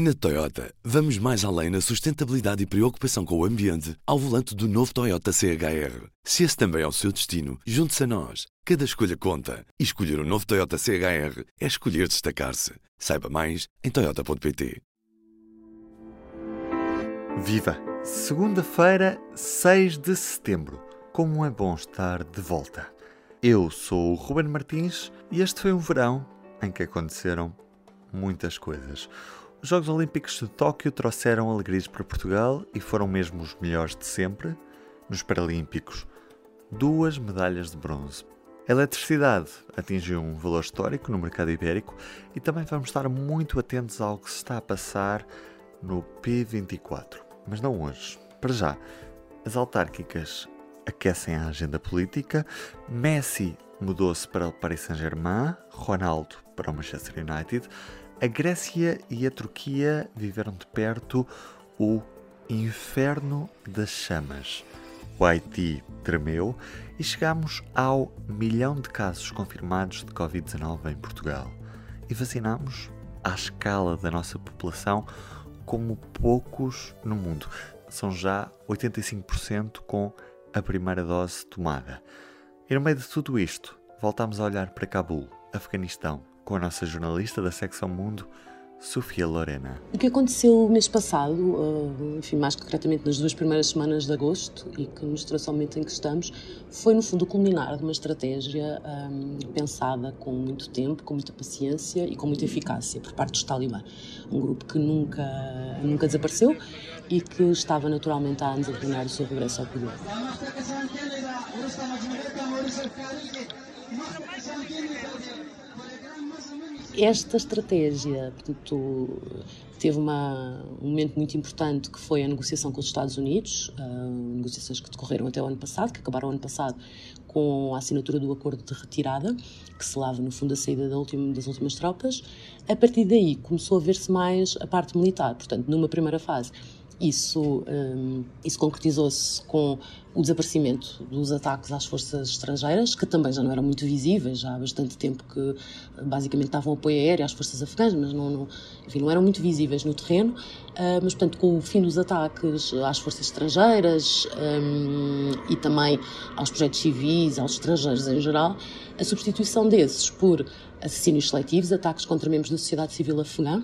Na Toyota, vamos mais além na sustentabilidade e preocupação com o ambiente ao volante do novo Toyota CHR. Se esse também é o seu destino, junte-se a nós. Cada escolha conta. E escolher o um novo Toyota CHR é escolher destacar-se. Saiba mais em Toyota.pt. Viva! Segunda-feira, 6 de setembro. Como é bom estar de volta. Eu sou o Ruben Martins e este foi um verão em que aconteceram muitas coisas. Os Jogos Olímpicos de Tóquio trouxeram alegrias para Portugal e foram mesmo os melhores de sempre. Nos Paralímpicos, duas medalhas de bronze. A eletricidade atingiu um valor histórico no mercado ibérico e também vamos estar muito atentos ao que se está a passar no P24. Mas não hoje. Para já, as autárquicas aquecem a agenda política. Messi mudou-se para o Paris Saint-Germain, Ronaldo para o Manchester United. A Grécia e a Turquia viveram de perto o inferno das chamas. O Haiti tremeu e chegamos ao milhão de casos confirmados de Covid-19 em Portugal. E vacinamos, à escala da nossa população, como poucos no mundo. São já 85% com a primeira dose tomada. E no meio de tudo isto, voltamos a olhar para Cabul, Afeganistão, com a nossa jornalista da secção Mundo, Sofia Lorena. O que aconteceu mês passado, enfim, mais concretamente nas duas primeiras semanas de agosto e que nos trouxe ao momento em que estamos, foi no fundo o culminar de uma estratégia um, pensada com muito tempo, com muita paciência e com muita eficácia por parte dos talibã. Um grupo que nunca, nunca desapareceu e que estava naturalmente há anos a planear o seu regresso ao poder. Esta estratégia, portanto, teve uma, um momento muito importante que foi a negociação com os Estados Unidos, uh, negociações que decorreram até o ano passado, que acabaram ano passado com a assinatura do acordo de retirada, que se lava no fundo a saída da última, das últimas tropas. A partir daí começou a ver-se mais a parte militar, portanto, numa primeira fase isso, um, isso concretizou-se com o desaparecimento dos ataques às forças estrangeiras, que também já não eram muito visíveis, já há bastante tempo que basicamente davam apoio aéreo às forças afegãs, mas não, não, enfim, não eram muito visíveis no terreno. Uh, mas, portanto, com o fim dos ataques às forças estrangeiras um, e também aos projetos civis, aos estrangeiros em geral, a substituição desses por assassínios seletivos, ataques contra membros da sociedade civil afegã,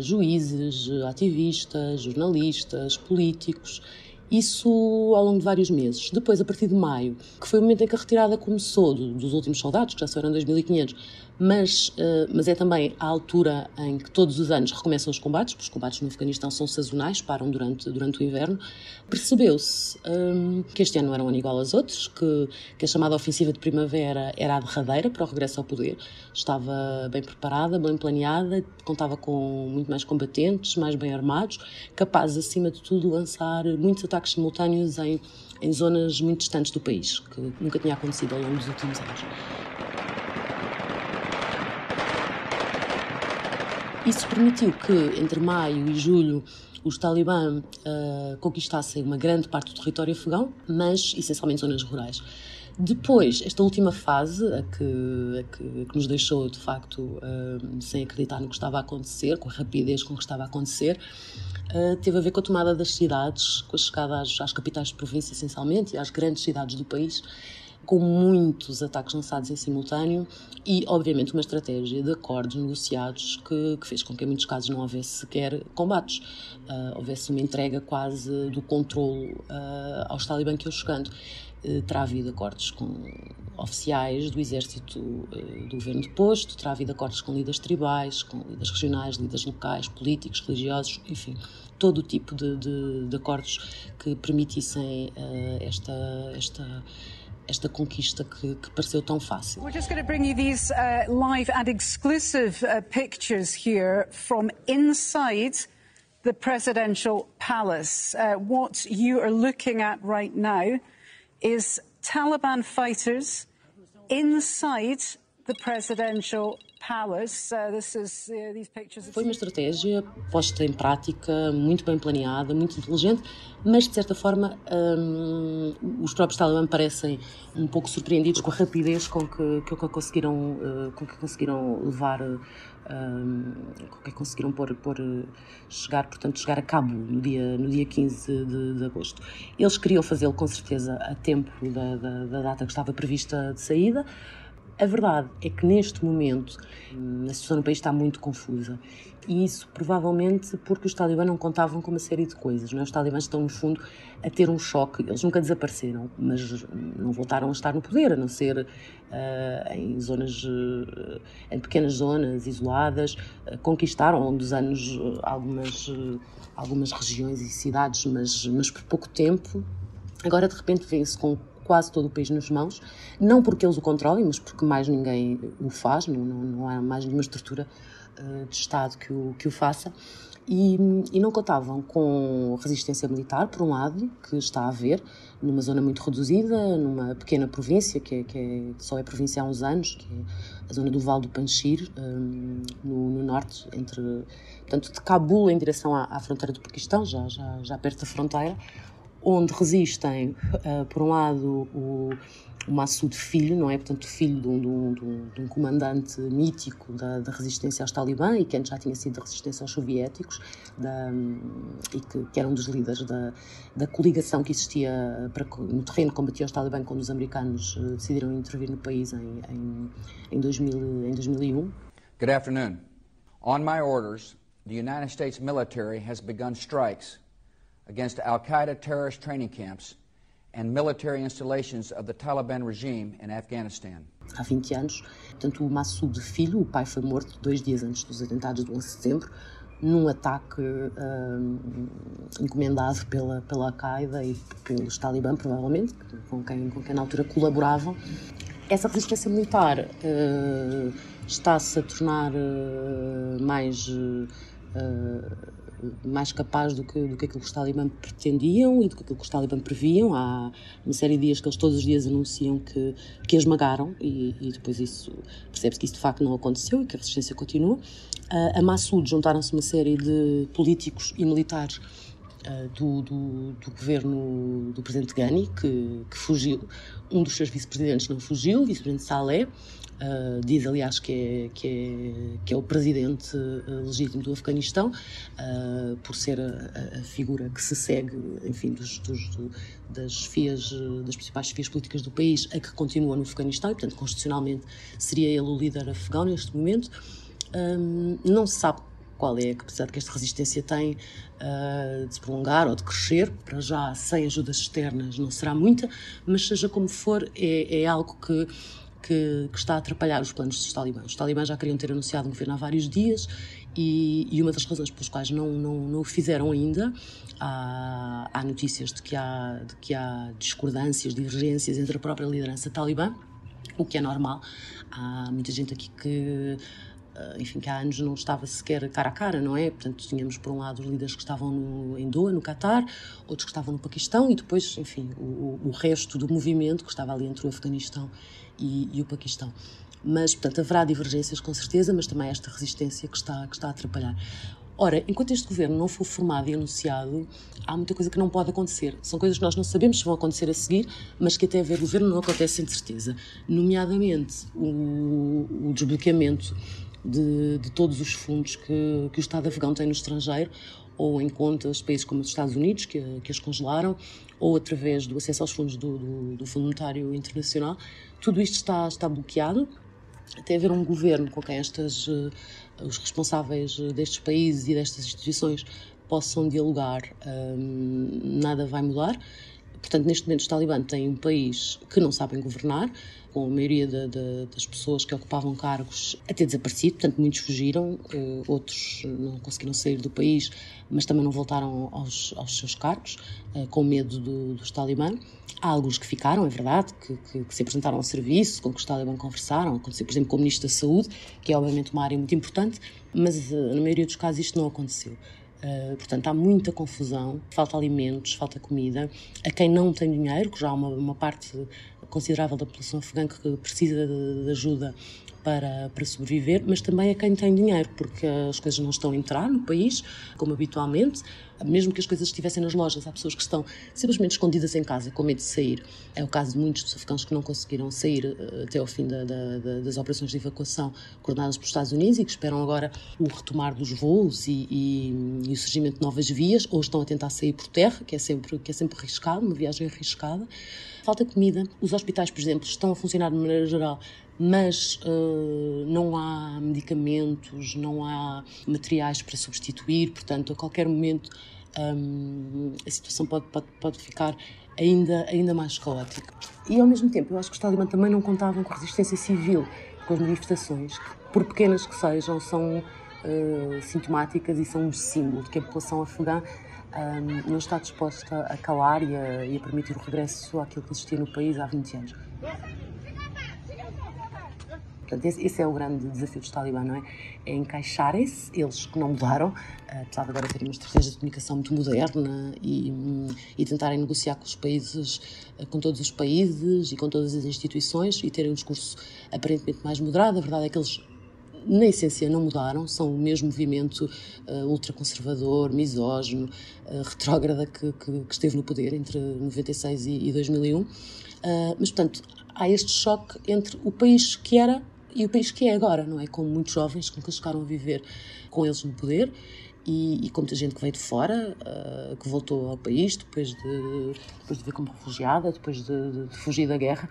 juízes, ativistas, jornalistas, políticos. Isso ao longo de vários meses. Depois, a partir de maio, que foi o momento em que a retirada começou dos últimos soldados, que já eram 2.500, mas, uh, mas é também a altura em que todos os anos recomeçam os combates, porque os combates no Afeganistão são sazonais, param durante, durante o inverno. Percebeu-se um, que este ano não era ano igual aos outros, que, que a chamada ofensiva de primavera era a derradeira para o regresso ao poder. Estava bem preparada, bem planeada, contava com muito mais combatentes, mais bem armados, capazes, acima de tudo, de lançar muitos ataques simultâneos em, em zonas muito distantes do país, que nunca tinha acontecido ao longo dos últimos anos. Isso permitiu que, entre maio e julho, os talibã uh, conquistassem uma grande parte do território afegão, mas essencialmente zonas rurais. Depois, esta última fase, a que, a que, que nos deixou de facto uh, sem acreditar no que estava a acontecer, com a rapidez com que estava a acontecer, uh, teve a ver com a tomada das cidades, com a chegada às, às capitais de província essencialmente e às grandes cidades do país com muitos ataques lançados em simultâneo e, obviamente, uma estratégia de acordos negociados que, que fez com que, em muitos casos, não houvesse sequer combates. Uh, houvesse uma entrega quase do controle uh, aos talibã que iam chegando. Uh, terá havido acordos com oficiais do exército do governo de posto, terá havido acordos com líderes tribais, com líderes regionais, líderes locais, políticos, religiosos, enfim, todo o tipo de, de, de acordos que permitissem esta, esta esta conquista que, que pareceu tão fácil. We're just going to bring you these uh, live and exclusive uh, pictures here from inside the presidential palace. Uh, what you are looking at right now is Taliban fighters inside the presidential Uh. Foi uma estratégia posta em prática, muito bem planeada, muito inteligente, mas de certa forma um, os próprios Talibã parecem um pouco surpreendidos com a rapidez com que, que, que conseguiram, uh, com que conseguiram levar um, que conseguiram pôr, pôr, chegar, portanto, chegar a cabo no dia, no dia 15 de, de agosto. Eles queriam fazê-lo com certeza a tempo da, da, da data que estava prevista de saída. A verdade é que neste momento a situação no país está muito confusa e isso provavelmente porque os talibãs não contavam com uma série de coisas. Não é? Os talibãs estão, no fundo, a ter um choque. Eles nunca desapareceram, mas não voltaram a estar no poder, a não ser uh, em zonas, uh, em pequenas zonas isoladas. Uh, conquistaram ao longo dos anos algumas, algumas regiões e cidades, mas, mas por pouco tempo. Agora, de repente, vê-se com quase todo o país nas mãos, não porque eles o controlem, mas porque mais ninguém o faz, não, não, não há mais nenhuma estrutura uh, de Estado que o, que o faça. E, e, não contavam com resistência militar, por um lado, que está a haver, numa zona muito reduzida, numa pequena província, que, é, que, é, que só é província há uns anos, que é a zona do Vale do Panchir, um, no, no, norte, entre, portanto, de Cabul em direção à, à fronteira do Paquistão, já, já, já perto da fronteira, onde resistem, uh, por um lado, o, o Massoud Filho, não é? Portanto, filho de um, de um, de um comandante mítico da, da, resistência aos talibã e que antes já tinha sido da resistência aos soviéticos da, e que, que, era um dos líderes da, da coligação que existia para, no terreno combatia os talibã quando os americanos uh, decidiram intervir no país em, em, em, 2000, em 2001. Good afternoon. On my orders, the United States military has begun strikes against Al Qaeda terrorist training camps and military installations of the Taliban regime in Afghanistan. Há 20 anos, portanto, o Massoud Filho, o pai, foi morto dois dias antes dos atentados do 11 de setembro, num ataque um, encomendado pela, pela Al-Qaeda e pelos Talibã, provavelmente, com quem, com quem na altura colaboravam. Essa resistência militar uh, está-se a tornar uh, mais. Uh, mais capaz do que, do que aquilo que os talibãs pretendiam e do que aquilo que os talibãs previam. Há uma série de dias que eles todos os dias anunciam que, que esmagaram e, e depois isso percebe-se que isso de facto não aconteceu e que a resistência continua. Uh, a Massoud juntaram-se uma série de políticos e militares uh, do, do, do, governo do presidente Ghani, que, que fugiu. Um dos seus vice-presidentes não fugiu, o vice-presidente Saleh, Uh, diz, aliás, que é, que é, que é o presidente uh, legítimo do Afeganistão, uh, por ser a, a, figura que se segue, enfim, dos, dos, do, das fias, das principais fias políticas do país, a que continua no Afeganistão, e, portanto, constitucionalmente seria ele o líder afegão neste momento. Um, não se sabe qual é a capacidade que esta resistência tem uh, de se prolongar ou de crescer. Para já, sem ajudas externas, não será muita, mas seja como for, é, é algo que que, que, está a atrapalhar os planos dos talibãs. Os talibãs já queriam ter anunciado um governo há vários dias e, e uma das razões pelas quais não, não, não o fizeram ainda, há, há notícias de que há, de que há discordâncias, divergências entre a própria liderança talibã, o que é normal. Há muita gente aqui que enfim, que há anos não estava sequer cara a cara, não é? Portanto, tínhamos por um lado os líderes que estavam no, em Doha, no Catar, outros que estavam no Paquistão e depois, enfim, o, o resto do movimento que estava ali entre o Afeganistão e, e o Paquistão. Mas, portanto, haverá divergências com certeza, mas também esta resistência que está, que está a atrapalhar. Ora, enquanto este governo não for formado e anunciado, há muita coisa que não pode acontecer. São coisas que nós não sabemos se vão acontecer a seguir, mas que até haver governo não acontece de certeza. Nomeadamente o, o desbloqueamento de, de, todos os fundos que, que o Estado afegão tem no estrangeiro, ou em contas países como os Estados Unidos, que, que as congelaram, ou através do acesso aos fundos do, do, do Fundo Monetário Internacional. Tudo isto está, está bloqueado. Até haver um governo com quem estas, uh, os responsáveis destes países e destas instituições possam dialogar, um, nada vai mudar. Portanto, neste momento, os talibãs têm um país que não sabem governar, com a maioria de, de, das pessoas que ocupavam cargos a ter desaparecido, portanto, muitos fugiram, uh, outros não conseguiram sair do país, mas também não voltaram aos, aos seus cargos, uh, com medo do, dos talibã. Há alguns que ficaram, é verdade, que, que, que, se apresentaram ao serviço, com que os talibã conversaram, aconteceu, por exemplo, com o Ministro da Saúde, que é obviamente uma área muito importante, mas na maioria dos casos isto não aconteceu. Uh, portanto, há muita confusão, falta alimentos, falta comida. A quem não tem dinheiro, que já há uma, uma parte considerável da população afegã que precisa de, de ajuda para, para sobreviver, mas também a quem tem dinheiro, porque as coisas não estão a entrar no país, como habitualmente. Mesmo que as coisas estivessem nas lojas, há pessoas que estão simplesmente escondidas em casa, com medo de sair. É o caso de muitos afegãos que não conseguiram sair eh, até ao fim da, da, da, das operações de evacuação coordenadas pelos Estados Unidos e que esperam agora o retomar dos voos e, e, e, o surgimento de novas vias, ou estão a tentar sair por terra, que é sempre, que é sempre arriscado, uma viagem arriscada. Falta comida. Os hospitais, por exemplo, estão a funcionar de maneira geral mas uh, não há medicamentos, não há materiais para substituir, portanto, a qualquer momento um, a situação pode, pode, pode ficar ainda, ainda mais caótica. E ao mesmo tempo, eu acho que os talibãs também não contavam com resistência civil, com as manifestações, que, por pequenas que sejam, são uh, sintomáticas e são um símbolo de que a população afegã um, não está disposta a calar e a, e a permitir o regresso àquilo que existia no país há 20 anos. Portanto, esse, esse, é o grande desafio dos talibã, não é? É encaixarem-se, eles que não mudaram, apesar de agora terem uma estratégia de comunicação muito moderna e, e tentarem negociar com os países, com todos os países e com todas as instituições e terem um discurso aparentemente mais moderado. A verdade é que eles na essência não mudaram, são o mesmo movimento uh, ultraconservador, misógino, uh, retrógrada que, que, que, esteve no poder entre 96 e, e 2001. Uh, mas, portanto, há este choque entre o país que era e o país que é agora, não é? Com muitos jovens que nunca chegaram a viver com eles no poder e, e com muita gente que veio de fora, uh, que voltou ao país depois de, depois de ver como refugiada, depois de, de, fugir da guerra,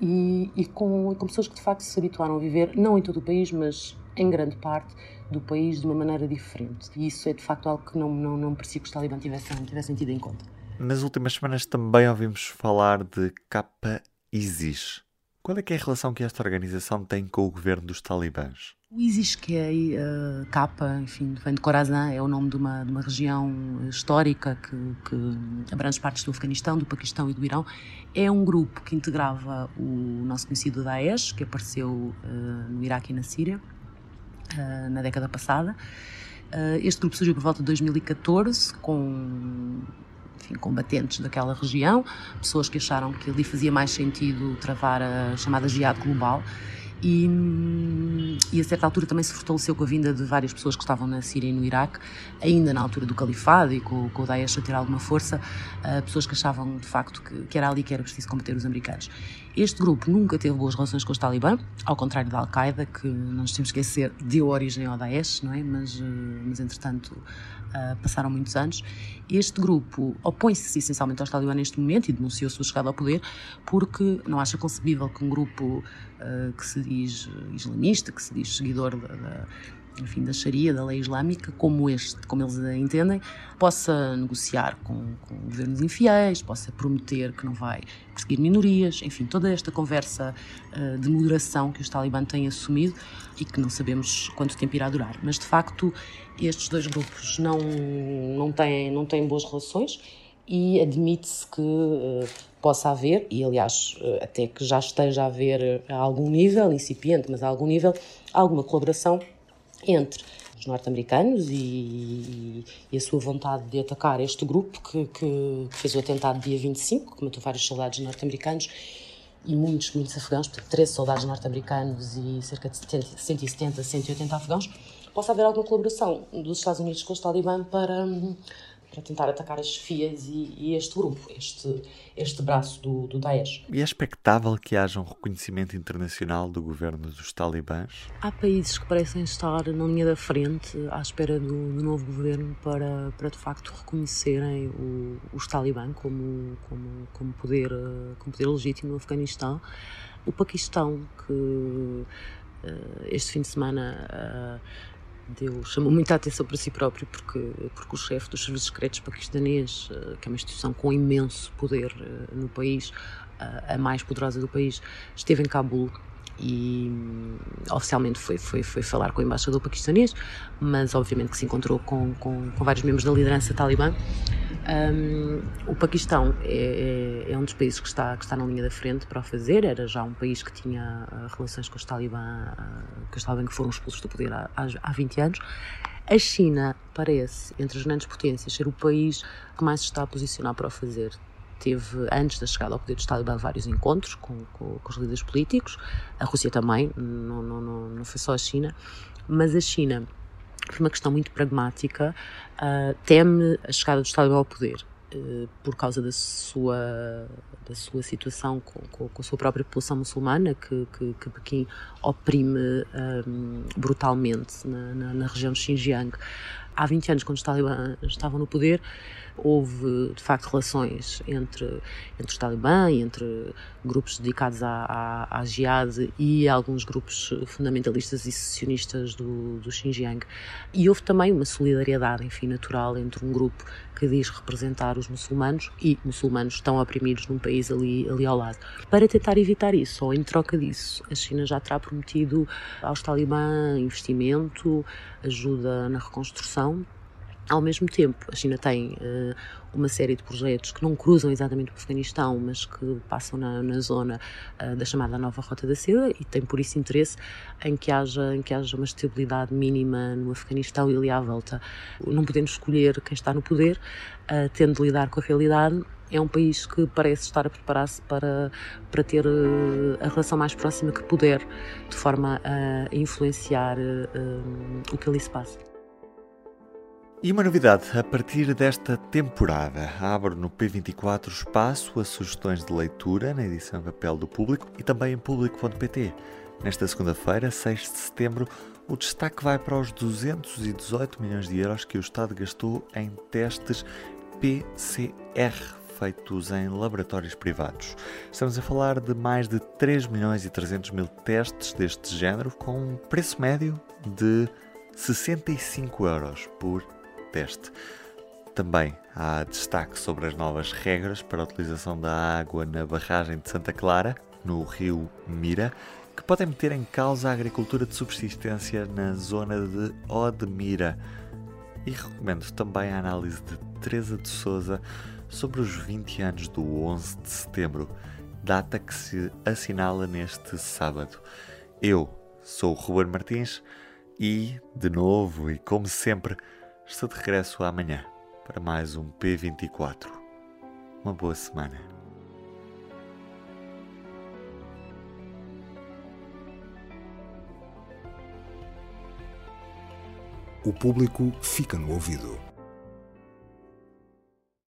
e, e, com, com pessoas que de facto se habituaram a viver, não em todo o país, mas em grande parte do país de uma maneira diferente. E isso é de facto algo que não, não, não parecia que os talibãs tivessem, tivessem tido em conta. Nas últimas semanas também ouvimos falar de Capa ISIS. Qual é, é a relação que esta organização tem com o governo dos talibãs? O ISIS, que é uh, capa, enfim, vem de Khorasan, é o nome de uma, de uma região histórica que, que, abrange partes do Afeganistão, do Paquistão e do Irão. É um grupo que integrava o nosso conhecido Daesh, que apareceu uh, no Iraque e na Síria uh, na década passada. Este grupo surgiu por volta de 2014 com enfim, combatentes daquela região, pessoas que acharam que ali fazia mais sentido travar a chamada jihad global. E, e, a certa altura também se fortaleceu com a vinda de várias pessoas que estavam na Síria e no Iraque, ainda na altura do califado e com, com o Daesh a ter alguma força, uh, pessoas que achavam de facto que, que, era ali que era preciso combater os americanos. Este grupo nunca teve boas relações com os talibã, ao contrário da Al-Qaeda, que não nos temos que esquecer, deu origem ao Daesh, não é? Mas, uh, mas entretanto uh, passaram muitos anos. Este grupo opõe-se essencialmente aos talibãs neste momento e denunciou sua chegada ao poder porque não acha concebível que um grupo que se diz islamista, que se diz seguidor da, da enfim, da Sharia, da lei islâmica, como este, como eles a entendem, possa negociar com, com governos infiéis, possa prometer que não vai perseguir minorias, enfim, toda esta conversa uh, de moderação que os talibãs têm assumido e que não sabemos quanto tempo irá durar. Mas, de facto, estes dois grupos não, não, têm, não têm boas relações e admite-se que uh, possa haver, e aliás, uh, até que já esteja a haver a algum nível, incipiente, mas a algum nível, alguma colaboração entre os norte-americanos e, e, a sua vontade de atacar este grupo que, que, fez o atentado dia 25, que matou vários soldados norte-americanos e muitos, muitos afegãos, portanto, 13 soldados norte-americanos e cerca de 170, 180 afegãos, possa haver alguma colaboração dos Estados Unidos com os Talibã para para tentar atacar as chefias e, e, este grupo, este, este braço do, do Daesh. E é expectável que haja um reconhecimento internacional do governo dos talibãs? Há países que parecem estar na linha da frente à espera do, do novo governo para, para de facto reconhecerem o, os talibãs como, como, como, poder, como poder legítimo no Afeganistão. O Paquistão, que eh, este fim de semana eh, deu, chamou muita atenção para si próprio porque, porque o chefe dos serviços secretos paquistanês, eh, que é uma instituição com imenso poder eh, no país, a mais poderosa do país, esteve em Cabul e hum, oficialmente foi, foi, foi falar com o embaixador paquistanês, mas obviamente que se encontrou com, com, com vários membros da liderança talibã. Um, o Paquistão é, é, é, um dos países que está, que está na linha da frente para o fazer, era já um país que tinha uh, relações com os talibã, uh, que os talibã que foram expulsos do poder há, há 20 anos. A China parece, entre as grandes potências, ser o país que mais se está a posicionar para o fazer teve, antes da chegada ao poder do Talibã, vários encontros com, com, com os líderes políticos. A Rússia também, não, não, não, não foi só a China. Mas a China, por uma questão muito pragmática, uh, teme a chegada do Talibã ao poder uh, por causa da sua, da sua situação com, com, com a sua própria população muçulmana, que, que, que Pequim oprime um, brutalmente na, na, na região de Xinjiang. Há 20 anos, quando os talibãs estavam no poder, houve de facto relações entre, entre os talibã entre grupos dedicados à, à, à jihad e alguns grupos fundamentalistas e secessionistas do, do Xinjiang. E houve também uma solidariedade, enfim, natural entre um grupo que diz representar os muçulmanos e muçulmanos estão oprimidos num país ali, ali ao lado. Para tentar evitar isso, ou em troca disso, a China já terá prometido aos talibã investimento, ajuda na reconstrução ao mesmo tempo, a China tem uh, uma série de projetos que não cruzam exatamente o Afeganistão, mas que passam na, na zona uh, da chamada Nova Rota da Seda e tem por isso interesse em que haja, em que haja uma estabilidade mínima no Afeganistão e ali à volta. Não podemos escolher quem está no poder, uh, tendo de lidar com a realidade. É um país que parece estar a preparar-se para, para ter a relação mais próxima que puder, de forma a influenciar o que ali se passa. E uma novidade, a partir desta temporada, abro no P24 espaço a sugestões de leitura na edição papel do Público e também em público.pt. Nesta segunda-feira, 6 de setembro, o destaque vai para os 218 milhões de euros que o Estado gastou em testes PCR feitos em laboratórios privados. Estamos a falar de mais de 3 milhões e 300 mil testes deste género com um preço médio de 65 euros por teste. Também há destaque sobre as novas regras para a utilização da água na barragem de Santa Clara, no rio Mira, que podem meter em causa a agricultura de subsistência na zona de Odmira. E recomendo também a análise de Teresa de Souza sobre os 20 anos do 11 de setembro, data que se assinala neste sábado. Eu sou o Ruben Martins e, de novo e como sempre, Estou de regresso amanhã para mais um P24. Uma boa semana. O público fica no ouvido.